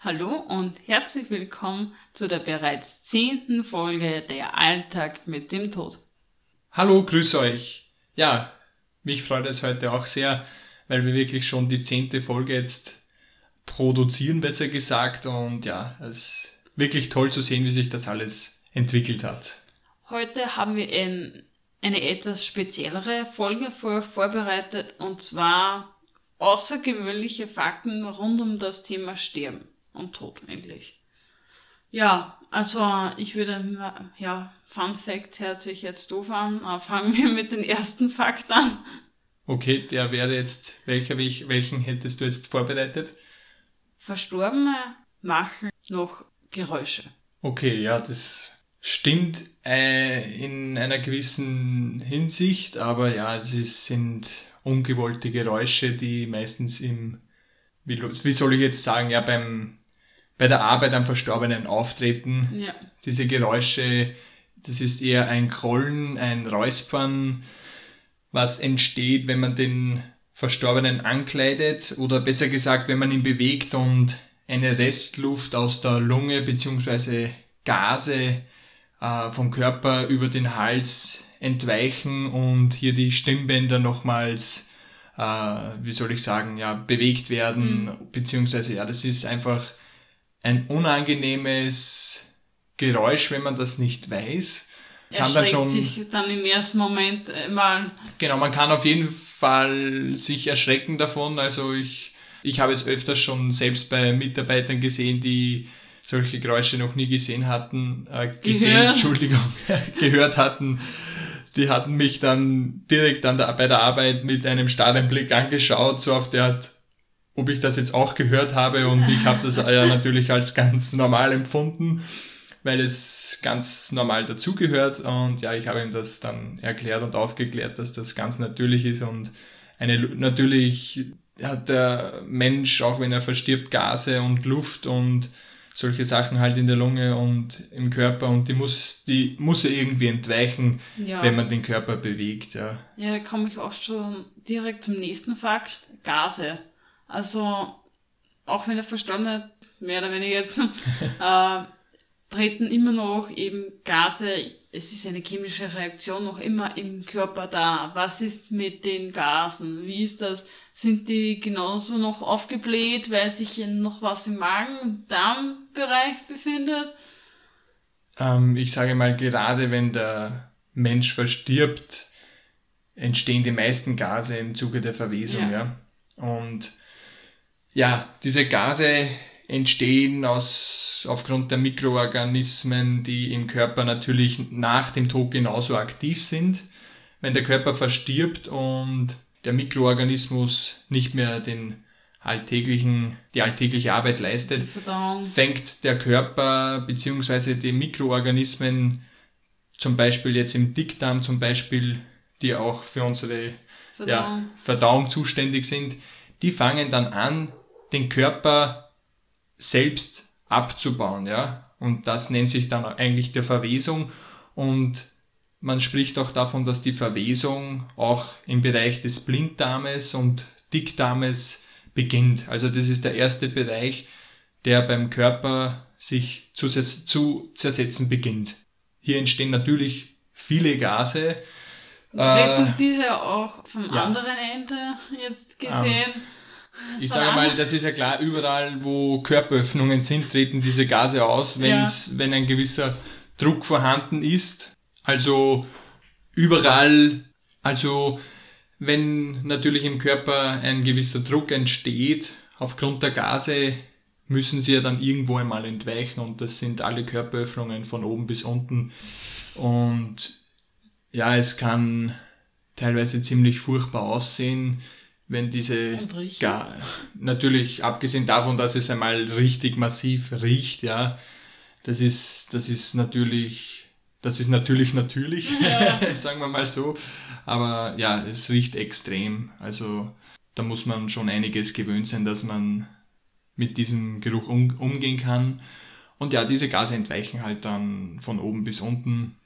Hallo und herzlich willkommen zu der bereits zehnten Folge Der Alltag mit dem Tod. Hallo, grüß euch. Ja, mich freut es heute auch sehr, weil wir wirklich schon die zehnte Folge jetzt produzieren, besser gesagt. Und ja, es ist wirklich toll zu sehen, wie sich das alles entwickelt hat. Heute haben wir ein, eine etwas speziellere Folge für euch vorbereitet und zwar außergewöhnliche Fakten rund um das Thema Sterben und Tod endlich. Ja, also ich würde, ja, Fun Fact hört sich jetzt doof an, aber fangen wir mit den ersten Fakt an. Okay, der wäre jetzt, welcher, welchen hättest du jetzt vorbereitet? Verstorbene machen noch Geräusche. Okay, ja, das stimmt äh, in einer gewissen Hinsicht, aber ja, es ist, sind ungewollte Geräusche, die meistens im, wie, wie soll ich jetzt sagen, ja, beim bei der Arbeit am Verstorbenen auftreten. Ja. Diese Geräusche, das ist eher ein Krollen, ein Räuspern, was entsteht, wenn man den Verstorbenen ankleidet oder besser gesagt, wenn man ihn bewegt und eine Restluft aus der Lunge bzw. Gase äh, vom Körper über den Hals entweichen und hier die Stimmbänder nochmals, äh, wie soll ich sagen, ja, bewegt werden, mhm. beziehungsweise ja, das ist einfach ein unangenehmes Geräusch, wenn man das nicht weiß. Kann dann schon sich dann im ersten Moment mal. Genau, man kann auf jeden Fall sich erschrecken davon. Also ich, ich habe es öfters schon selbst bei Mitarbeitern gesehen, die solche Geräusche noch nie gesehen hatten, äh, gesehen, gehört. Entschuldigung, gehört hatten. Die hatten mich dann direkt an der, bei der Arbeit mit einem starren Blick angeschaut, so auf der Art, ob ich das jetzt auch gehört habe und ich habe das ja natürlich als ganz normal empfunden, weil es ganz normal dazugehört und ja, ich habe ihm das dann erklärt und aufgeklärt, dass das ganz natürlich ist und eine natürlich hat der Mensch, auch wenn er verstirbt, Gase und Luft und solche Sachen halt in der Lunge und im Körper und die muss, die muss er irgendwie entweichen, ja. wenn man den Körper bewegt. Ja, ja da komme ich auch schon direkt zum nächsten Fakt. Gase. Also, auch wenn der Verstorbene mehr oder weniger jetzt, äh, treten immer noch eben Gase, es ist eine chemische Reaktion noch immer im Körper da. Was ist mit den Gasen? Wie ist das? Sind die genauso noch aufgebläht, weil sich noch was im Magen- und Darmbereich befindet? Ähm, ich sage mal, gerade wenn der Mensch verstirbt, entstehen die meisten Gase im Zuge der Verwesung, ja. ja? Und ja, diese Gase entstehen aus, aufgrund der Mikroorganismen, die im Körper natürlich nach dem Tod genauso aktiv sind. Wenn der Körper verstirbt und der Mikroorganismus nicht mehr den alltäglichen, die alltägliche Arbeit leistet, fängt der Körper bzw. die Mikroorganismen, zum Beispiel jetzt im Dickdarm zum Beispiel, die auch für unsere Verdauung, ja, Verdauung zuständig sind, die fangen dann an, den Körper selbst abzubauen, ja. Und das nennt sich dann eigentlich der Verwesung. Und man spricht auch davon, dass die Verwesung auch im Bereich des Blinddarmes und Dickdarmes beginnt. Also das ist der erste Bereich, der beim Körper sich zu, zu zersetzen beginnt. Hier entstehen natürlich viele Gase. Äh, diese auch vom ja. anderen Ende jetzt gesehen. Ähm, ich sage mal, das ist ja klar, überall, wo Körperöffnungen sind, treten diese Gase aus, wenn's, ja. wenn ein gewisser Druck vorhanden ist. Also überall, also wenn natürlich im Körper ein gewisser Druck entsteht, aufgrund der Gase müssen sie ja dann irgendwo einmal entweichen und das sind alle Körperöffnungen von oben bis unten. Und ja, es kann teilweise ziemlich furchtbar aussehen wenn diese gar, natürlich abgesehen davon, dass es einmal richtig massiv riecht, ja, das ist das ist natürlich das ist natürlich natürlich, ja. sagen wir mal so, aber ja, es riecht extrem, also da muss man schon einiges gewöhnt sein, dass man mit diesem Geruch um, umgehen kann. Und ja, diese Gase entweichen halt dann von oben bis unten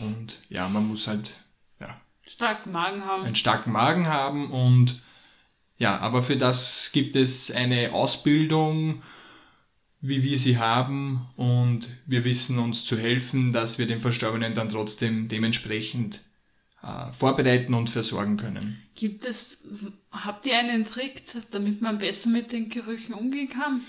und ja, man muss halt ja, starken Magen haben. Einen starken Magen haben und ja, aber für das gibt es eine Ausbildung wie wir sie haben und wir wissen uns zu helfen, dass wir den Verstorbenen dann trotzdem dementsprechend äh, vorbereiten und versorgen können. Gibt es, habt ihr einen Trick, damit man besser mit den Gerüchen umgehen kann?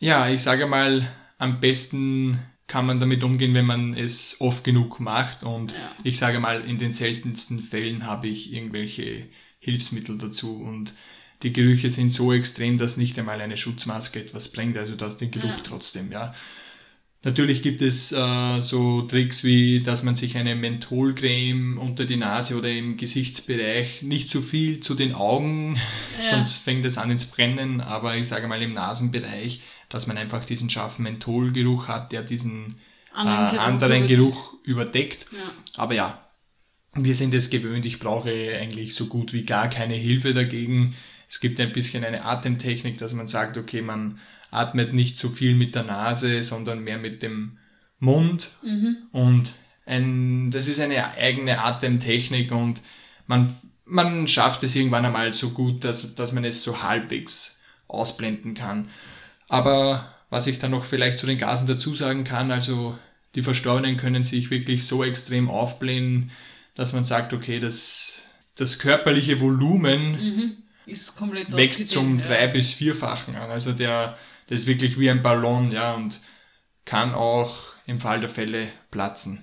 Ja, ich sage mal, am besten kann man damit umgehen, wenn man es oft genug macht. Und ja. ich sage mal, in den seltensten Fällen habe ich irgendwelche Hilfsmittel dazu. Und die Gerüche sind so extrem, dass nicht einmal eine Schutzmaske etwas bringt. Also du hast den Geruch ja. trotzdem, ja. Natürlich gibt es äh, so Tricks wie, dass man sich eine Mentholcreme unter die Nase oder im Gesichtsbereich nicht zu viel zu den Augen, ja. sonst fängt es an ins Brennen, aber ich sage mal im Nasenbereich, dass man einfach diesen scharfen Mentholgeruch hat, der diesen anderen, äh, Geruch, anderen Geruch überdeckt. Ja. Aber ja, wir sind es gewöhnt, ich brauche eigentlich so gut wie gar keine Hilfe dagegen. Es gibt ein bisschen eine Atemtechnik, dass man sagt, okay, man atmet nicht so viel mit der Nase, sondern mehr mit dem Mund. Mhm. Und ein, das ist eine eigene Atemtechnik und man, man schafft es irgendwann einmal so gut, dass, dass man es so halbwegs ausblenden kann. Aber was ich dann noch vielleicht zu den Gasen dazu sagen kann, also die Verstorbenen können sich wirklich so extrem aufblähen, dass man sagt, okay, das, das körperliche Volumen mhm. wächst zum ja. drei- bis vierfachen an. Also der, das ist wirklich wie ein Ballon, ja, und kann auch im Fall der Fälle platzen.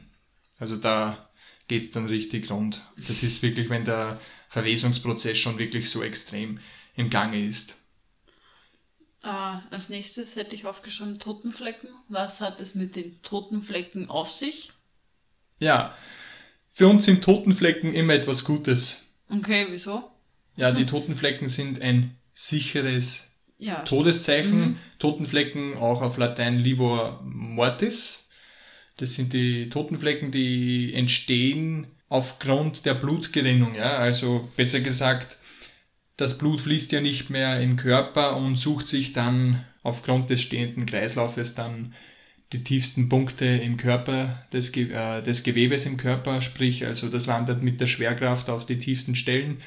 Also da geht's dann richtig rund. Das ist wirklich, wenn der Verwesungsprozess schon wirklich so extrem im Gange ist. Uh, als nächstes hätte ich aufgeschrieben Totenflecken. Was hat es mit den Totenflecken auf sich? Ja, für uns sind Totenflecken immer etwas Gutes. Okay, wieso? Ja, die Totenflecken sind ein sicheres ja. Todeszeichen. Mhm. Totenflecken auch auf Latein livor mortis. Das sind die Totenflecken, die entstehen aufgrund der Blutgerinnung. Ja? Also besser gesagt, das Blut fließt ja nicht mehr im Körper und sucht sich dann aufgrund des stehenden Kreislaufes dann die tiefsten Punkte im Körper des, äh, des Gewebes im Körper, sprich also das wandert mit der Schwerkraft auf die tiefsten Stellen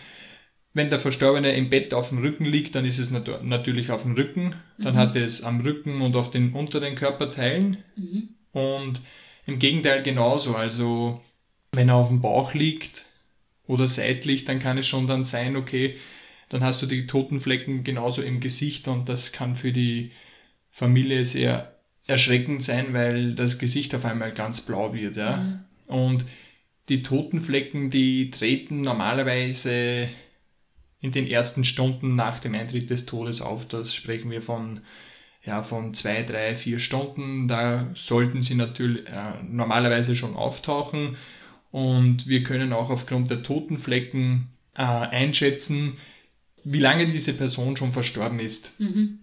wenn der Verstorbene im Bett auf dem Rücken liegt, dann ist es nat natürlich auf dem Rücken. Dann mhm. hat es am Rücken und auf den unteren Körperteilen. Mhm. Und im Gegenteil genauso. Also wenn er auf dem Bauch liegt oder seitlich, dann kann es schon dann sein, okay, dann hast du die toten Flecken genauso im Gesicht und das kann für die Familie sehr erschreckend sein, weil das Gesicht auf einmal ganz blau wird, ja. Mhm. Und die toten Flecken, die treten normalerweise in den ersten Stunden nach dem Eintritt des Todes auf. Das sprechen wir von, ja, von zwei, drei, vier Stunden. Da sollten sie natürlich äh, normalerweise schon auftauchen. Und wir können auch aufgrund der Totenflecken äh, einschätzen, wie lange diese Person schon verstorben ist. Mhm.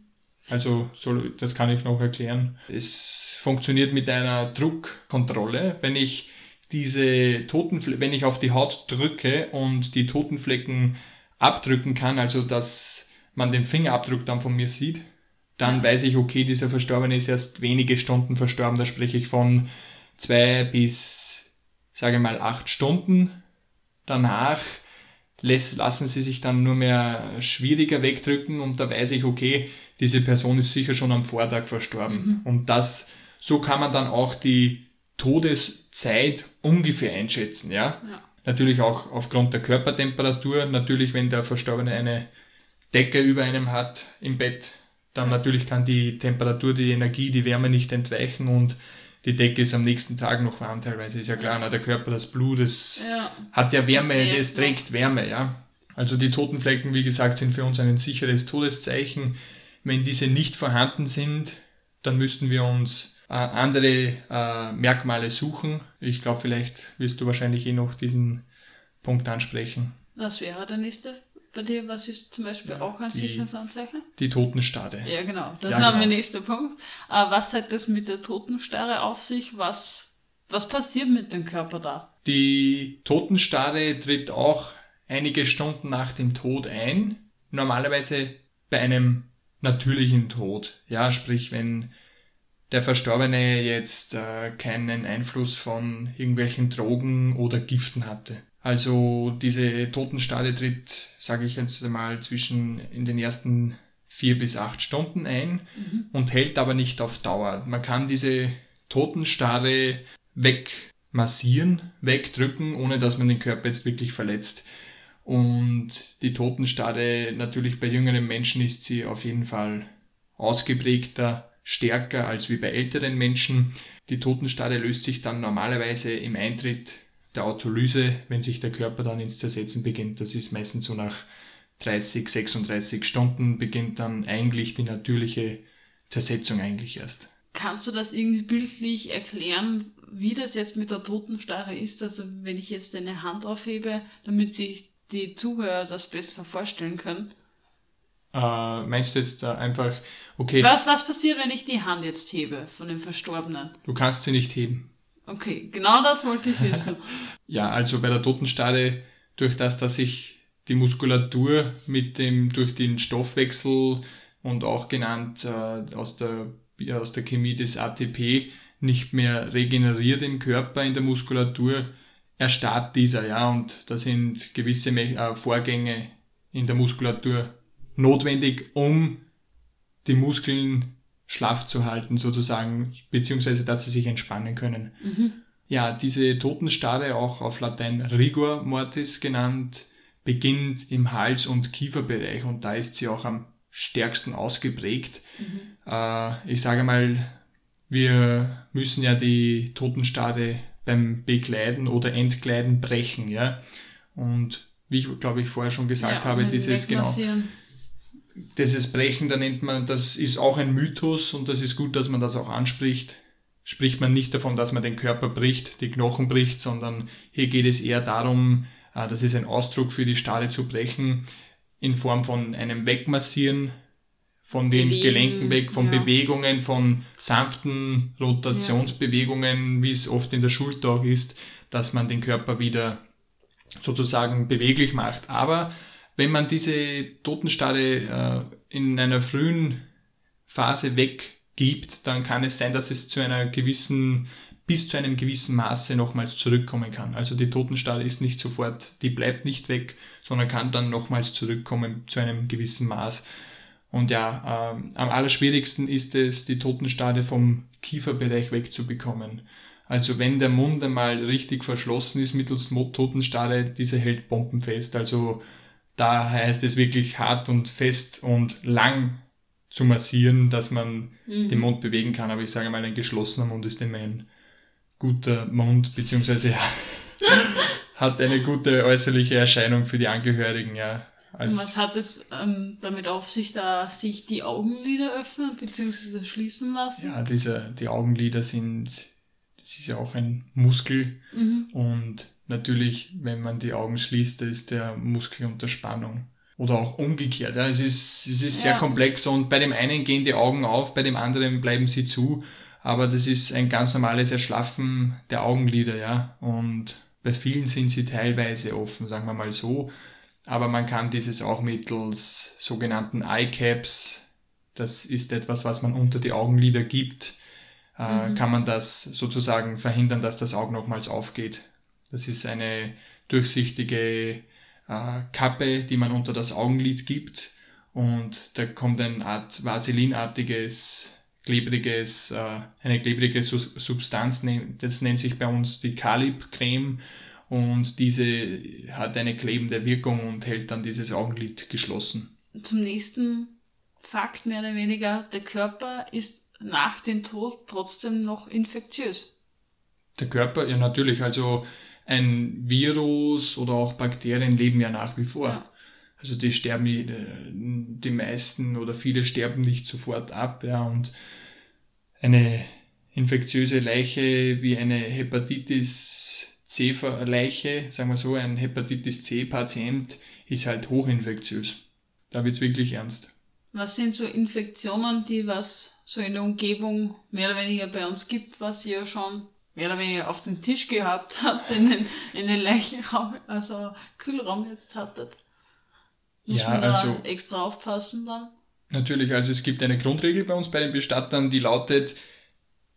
Also, so, das kann ich noch erklären. Es funktioniert mit einer Druckkontrolle. Wenn ich diese Totenflecken, wenn ich auf die Haut drücke und die Totenflecken abdrücken kann, also dass man den Fingerabdruck dann von mir sieht, dann weiß ich, okay, dieser Verstorbene ist erst wenige Stunden verstorben. Da spreche ich von zwei bis, sage mal, acht Stunden. Danach lassen sie sich dann nur mehr schwieriger wegdrücken und da weiß ich, okay, diese Person ist sicher schon am Vortag verstorben. Mhm. Und das, so kann man dann auch die Todeszeit ungefähr einschätzen, ja. ja. Natürlich auch aufgrund der Körpertemperatur. Natürlich, wenn der Verstorbene eine Decke über einem hat im Bett, dann natürlich kann die Temperatur, die Energie, die Wärme nicht entweichen und die Decke ist am nächsten Tag noch warm teilweise. Ist ja klar, na, der Körper, das Blut, das ja. hat ja Wärme, es trägt Wärme, ja. Also die Totenflecken, wie gesagt, sind für uns ein sicheres Todeszeichen. Wenn diese nicht vorhanden sind, dann müssten wir uns äh, andere äh, Merkmale suchen. Ich glaube, vielleicht wirst du wahrscheinlich eh noch diesen Punkt ansprechen. Was wäre der nächste bei dir? Was ist zum Beispiel ja, auch ein sicheres Anzeichen? Die Totenstarre. Ja, genau. Das ja, haben genau. wir nächster Punkt. Aber was hat das mit der Totenstarre auf sich? Was, was passiert mit dem Körper da? Die Totenstarre tritt auch einige Stunden nach dem Tod ein. Normalerweise bei einem natürlichen Tod. Ja, sprich, wenn der Verstorbene jetzt äh, keinen Einfluss von irgendwelchen Drogen oder Giften hatte. Also diese Totenstade tritt, sage ich jetzt mal, zwischen in den ersten vier bis acht Stunden ein mhm. und hält aber nicht auf Dauer. Man kann diese Totenstarre wegmassieren, wegdrücken, ohne dass man den Körper jetzt wirklich verletzt. Und die Totenstarre, natürlich bei jüngeren Menschen ist sie auf jeden Fall ausgeprägter, stärker als wie bei älteren Menschen. Die Totenstarre löst sich dann normalerweise im Eintritt der Autolyse, wenn sich der Körper dann ins Zersetzen beginnt. Das ist meistens so nach 30, 36 Stunden beginnt dann eigentlich die natürliche Zersetzung eigentlich erst. Kannst du das irgendwie bildlich erklären, wie das jetzt mit der Totenstarre ist? Also wenn ich jetzt eine Hand aufhebe, damit sich die Zuhörer das besser vorstellen können. Äh, meinst du jetzt einfach, okay. Was, was passiert, wenn ich die Hand jetzt hebe von dem Verstorbenen? Du kannst sie nicht heben. Okay, genau das wollte ich wissen. ja, also bei der Totenstarre, durch das, dass sich die Muskulatur mit dem, durch den Stoffwechsel und auch genannt äh, aus, der, aus der Chemie des ATP nicht mehr regeneriert im Körper, in der Muskulatur, erstarrt dieser, ja, und da sind gewisse äh, Vorgänge in der Muskulatur notwendig, um die Muskeln schlaff zu halten, sozusagen, beziehungsweise dass sie sich entspannen können. Mhm. Ja, diese Totenstarre, auch auf Latein Rigor Mortis genannt, beginnt im Hals- und Kieferbereich und da ist sie auch am stärksten ausgeprägt. Mhm. Äh, ich sage mal, wir müssen ja die Totenstarre beim Bekleiden oder Entkleiden brechen, ja. Und wie ich glaube ich vorher schon gesagt ja, habe, dieses genau dieses Brechen, da nennt man, das ist auch ein Mythos und das ist gut, dass man das auch anspricht. Spricht man nicht davon, dass man den Körper bricht, die Knochen bricht, sondern hier geht es eher darum, äh, das ist ein Ausdruck für die Stade zu brechen, in Form von einem Wegmassieren von den Bewegen, Gelenken weg, von ja. Bewegungen, von sanften Rotationsbewegungen, ja. wie es oft in der Schulter auch ist, dass man den Körper wieder sozusagen beweglich macht. Aber wenn man diese Totenstade äh, in einer frühen Phase weggibt, dann kann es sein, dass es zu einer gewissen bis zu einem gewissen Maße nochmals zurückkommen kann. Also die Totenstade ist nicht sofort, die bleibt nicht weg, sondern kann dann nochmals zurückkommen zu einem gewissen Maß. Und ja, äh, am allerschwierigsten ist es, die Totenstade vom Kieferbereich wegzubekommen. Also wenn der Mund einmal richtig verschlossen ist mittels Totenstade, diese hält bombenfest. Also da heißt es wirklich hart und fest und lang zu massieren, dass man mhm. den Mund bewegen kann. Aber ich sage mal, ein geschlossener Mund ist immer ein guter Mund, beziehungsweise ja, hat eine gute äußerliche Erscheinung für die Angehörigen, ja. Als was hat es ähm, damit auf sich, da sich die Augenlider öffnen bzw. schließen lassen? Ja, diese, die Augenlider sind, das ist ja auch ein Muskel mhm. und natürlich, wenn man die Augen schließt, da ist der Muskel unter Spannung. Oder auch umgekehrt. Ja, es ist, es ist ja. sehr komplex und bei dem einen gehen die Augen auf, bei dem anderen bleiben sie zu aber das ist ein ganz normales Erschlaffen der Augenlider, ja. Und bei vielen sind sie teilweise offen, sagen wir mal so. Aber man kann dieses auch mittels sogenannten Eye Caps, das ist etwas, was man unter die Augenlider gibt, äh, mhm. kann man das sozusagen verhindern, dass das Auge nochmals aufgeht. Das ist eine durchsichtige äh, Kappe, die man unter das Augenlid gibt und da kommt ein Art Vaselinartiges klebriges, äh, eine klebrige Substanz, das nennt sich bei uns die Calib-Creme und diese hat eine klebende Wirkung und hält dann dieses Augenlid geschlossen. Zum nächsten Fakt mehr oder weniger, der Körper ist nach dem Tod trotzdem noch infektiös. Der Körper, ja natürlich, also ein Virus oder auch Bakterien leben ja nach wie vor. Ja. Also die sterben, äh, die meisten oder viele sterben nicht sofort ab, ja, und eine infektiöse Leiche wie eine Hepatitis C Leiche, sagen wir so, ein Hepatitis C Patient ist halt hochinfektiös. Da wird's wirklich ernst. Was sind so Infektionen, die was so in der Umgebung mehr oder weniger bei uns gibt, was ihr schon mehr oder weniger auf den Tisch gehabt habt, in den, in den Leichenraum, also Kühlraum jetzt hattet? Muss ja, man da also, extra aufpassen dann? Natürlich, also es gibt eine Grundregel bei uns bei den Bestattern, die lautet,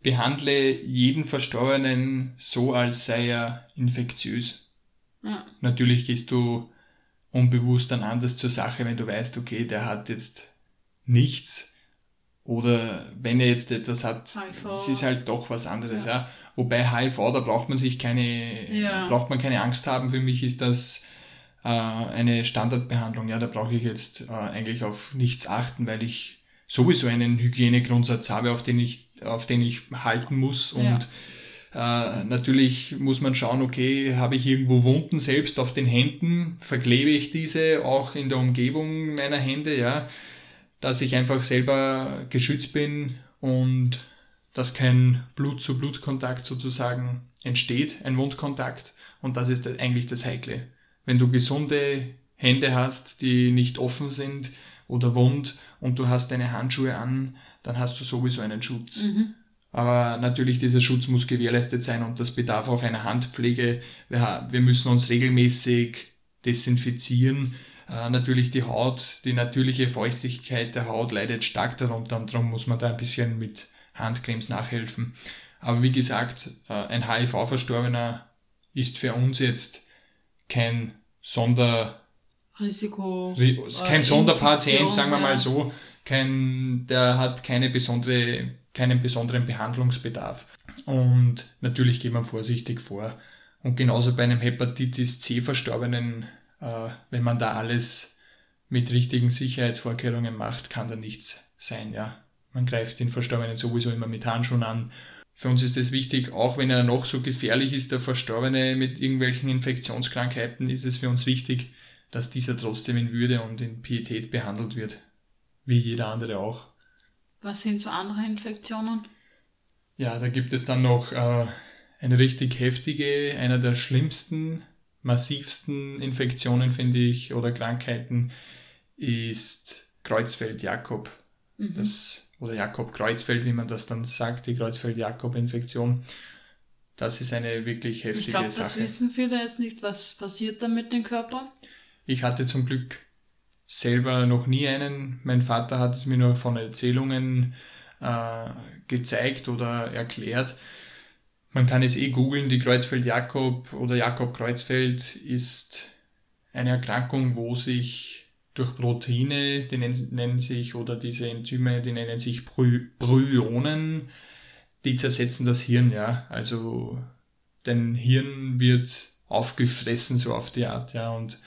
behandle jeden Verstorbenen so, als sei er infektiös. Ja. Natürlich gehst du unbewusst dann anders zur Sache, wenn du weißt, okay, der hat jetzt nichts. Oder wenn er jetzt etwas hat, HIV. es ist halt doch was anderes. Ja. ja. Wobei HIV, da braucht man sich keine, ja. braucht man keine Angst haben. Für mich ist das äh, eine Standardbehandlung. Ja, da brauche ich jetzt äh, eigentlich auf nichts achten, weil ich sowieso einen Hygienegrundsatz habe, auf den ich, auf den ich halten muss. Und ja. äh, natürlich muss man schauen, okay, habe ich irgendwo Wunden selbst auf den Händen, verklebe ich diese auch in der Umgebung meiner Hände, ja dass ich einfach selber geschützt bin und dass kein Blut-zu-Blut-Kontakt sozusagen entsteht, ein Wundkontakt. Und das ist eigentlich das Heikle. Wenn du gesunde Hände hast, die nicht offen sind oder wund und du hast deine Handschuhe an, dann hast du sowieso einen Schutz. Mhm. Aber natürlich, dieser Schutz muss gewährleistet sein und das bedarf auch einer Handpflege. Wir, wir müssen uns regelmäßig desinfizieren äh, natürlich die Haut, die natürliche Feuchtigkeit der Haut leidet stark darunter und darum muss man da ein bisschen mit Handcremes nachhelfen. Aber wie gesagt, äh, ein HIV-Verstorbener ist für uns jetzt kein Sonder... Risiko. Kein äh, Sonderpatient, sagen wir mal so. Kein, der hat keine besondere, keinen besonderen Behandlungsbedarf. Und natürlich geht man vorsichtig vor. Und genauso bei einem Hepatitis C-Verstorbenen äh, wenn man da alles mit richtigen Sicherheitsvorkehrungen macht, kann da nichts sein, ja. Man greift den Verstorbenen sowieso immer mit Handschuhen an. Für uns ist es wichtig, auch wenn er noch so gefährlich ist, der Verstorbene mit irgendwelchen Infektionskrankheiten, ist es für uns wichtig, dass dieser trotzdem in Würde und in Pietät behandelt wird. Wie jeder andere auch. Was sind so andere Infektionen? Ja, da gibt es dann noch äh, eine richtig heftige, einer der schlimmsten massivsten Infektionen, finde ich, oder Krankheiten ist Kreuzfeld-Jakob. Mhm. oder Jakob-Kreuzfeld, wie man das dann sagt, die Kreuzfeld-Jakob-Infektion. Das ist eine wirklich heftige ich glaub, Sache. Ich glaube, das wissen viele jetzt nicht, was passiert da mit dem Körper. Ich hatte zum Glück selber noch nie einen. Mein Vater hat es mir nur von Erzählungen äh, gezeigt oder erklärt. Man kann es eh googeln, die Kreuzfeld-Jakob oder Jakob-Kreuzfeld ist eine Erkrankung, wo sich durch Proteine, die nennen, sich, oder diese Enzyme, die nennen sich Bryonen, die zersetzen das Hirn, ja. Also dein Hirn wird aufgefressen, so auf die Art, ja, und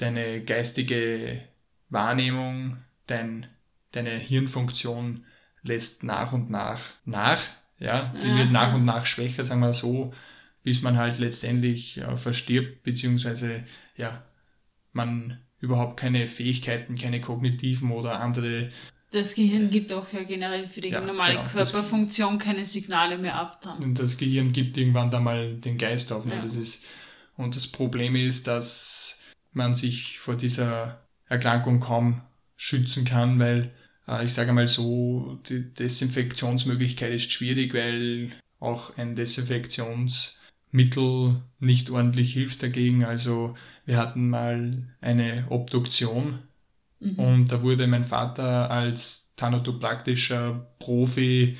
deine geistige Wahrnehmung, dein, deine Hirnfunktion lässt nach und nach nach ja, die Aha. wird nach und nach schwächer, sagen wir so, bis man halt letztendlich äh, verstirbt, beziehungsweise ja, man überhaupt keine Fähigkeiten, keine kognitiven oder andere. Das Gehirn gibt auch ja generell für die ja, normale genau, Körperfunktion das, keine Signale mehr ab. Dann. Das Gehirn gibt irgendwann da mal den Geist auf. Ne? Ja. Das ist, und das Problem ist, dass man sich vor dieser Erkrankung kaum schützen kann, weil äh, ich sage mal so, die Desinfektionsmöglichkeit ist schwierig, weil auch ein Desinfektionsmittel nicht ordentlich hilft dagegen. Also wir hatten mal eine Obduktion mhm. und da wurde mein Vater als thanatopraktischer Profi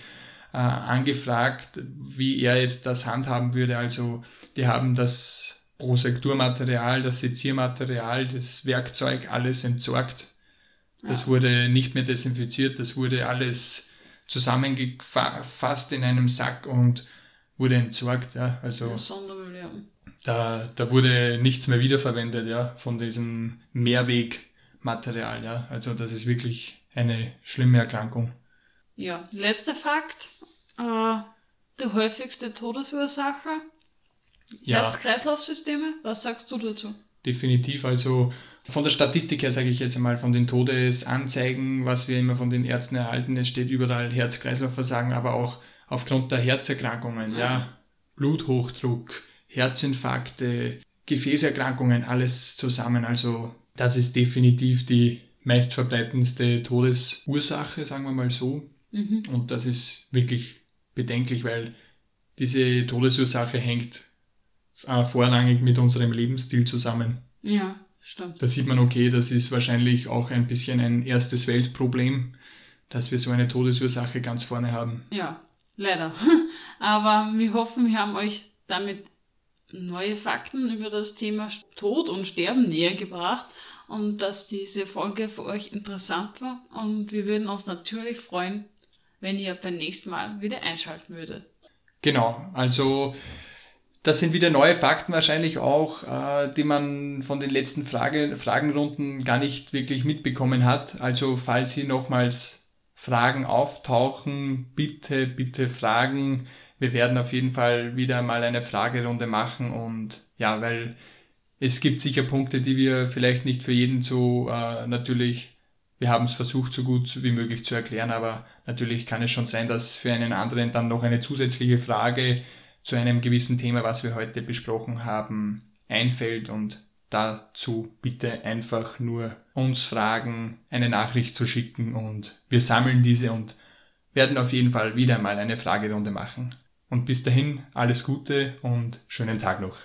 äh, angefragt, wie er jetzt das handhaben würde. Also die haben das Prosekturmaterial, das Seziermaterial, das Werkzeug alles entsorgt das wurde nicht mehr desinfiziert, das wurde alles zusammengefasst in einem Sack und wurde entsorgt. Ja. Also da, da wurde nichts mehr wiederverwendet ja, von diesem Mehrwegmaterial. Ja. Also das ist wirklich eine schlimme Erkrankung. Ja, letzter Fakt. Äh, die häufigste Todesursache? Ja. Herz-Kreislauf-Systeme? Was sagst du dazu? Definitiv. Also von der Statistik her sage ich jetzt einmal, von den Todesanzeigen, was wir immer von den Ärzten erhalten, es steht überall Herz-Kreislauf-Versagen, aber auch aufgrund der Herzerkrankungen, ja, Bluthochdruck, Herzinfarkte, Gefäßerkrankungen, alles zusammen. Also das ist definitiv die meistverbreitendste Todesursache, sagen wir mal so. Mhm. Und das ist wirklich bedenklich, weil diese Todesursache hängt äh, vorrangig mit unserem Lebensstil zusammen. Ja. Stimmt. Da sieht man, okay, das ist wahrscheinlich auch ein bisschen ein erstes Weltproblem, dass wir so eine Todesursache ganz vorne haben. Ja, leider. Aber wir hoffen, wir haben euch damit neue Fakten über das Thema Tod und Sterben näher gebracht und dass diese Folge für euch interessant war. Und wir würden uns natürlich freuen, wenn ihr beim nächsten Mal wieder einschalten würdet. Genau, also das sind wieder neue Fakten wahrscheinlich auch, äh, die man von den letzten Frage, Fragenrunden gar nicht wirklich mitbekommen hat. Also falls hier nochmals Fragen auftauchen, bitte, bitte fragen. Wir werden auf jeden Fall wieder mal eine Fragerunde machen und ja, weil es gibt sicher Punkte, die wir vielleicht nicht für jeden so äh, natürlich, wir haben es versucht, so gut wie möglich zu erklären, aber natürlich kann es schon sein, dass für einen anderen dann noch eine zusätzliche Frage zu einem gewissen Thema, was wir heute besprochen haben, einfällt und dazu bitte einfach nur uns fragen, eine Nachricht zu schicken und wir sammeln diese und werden auf jeden Fall wieder mal eine Fragerunde machen. Und bis dahin alles Gute und schönen Tag noch.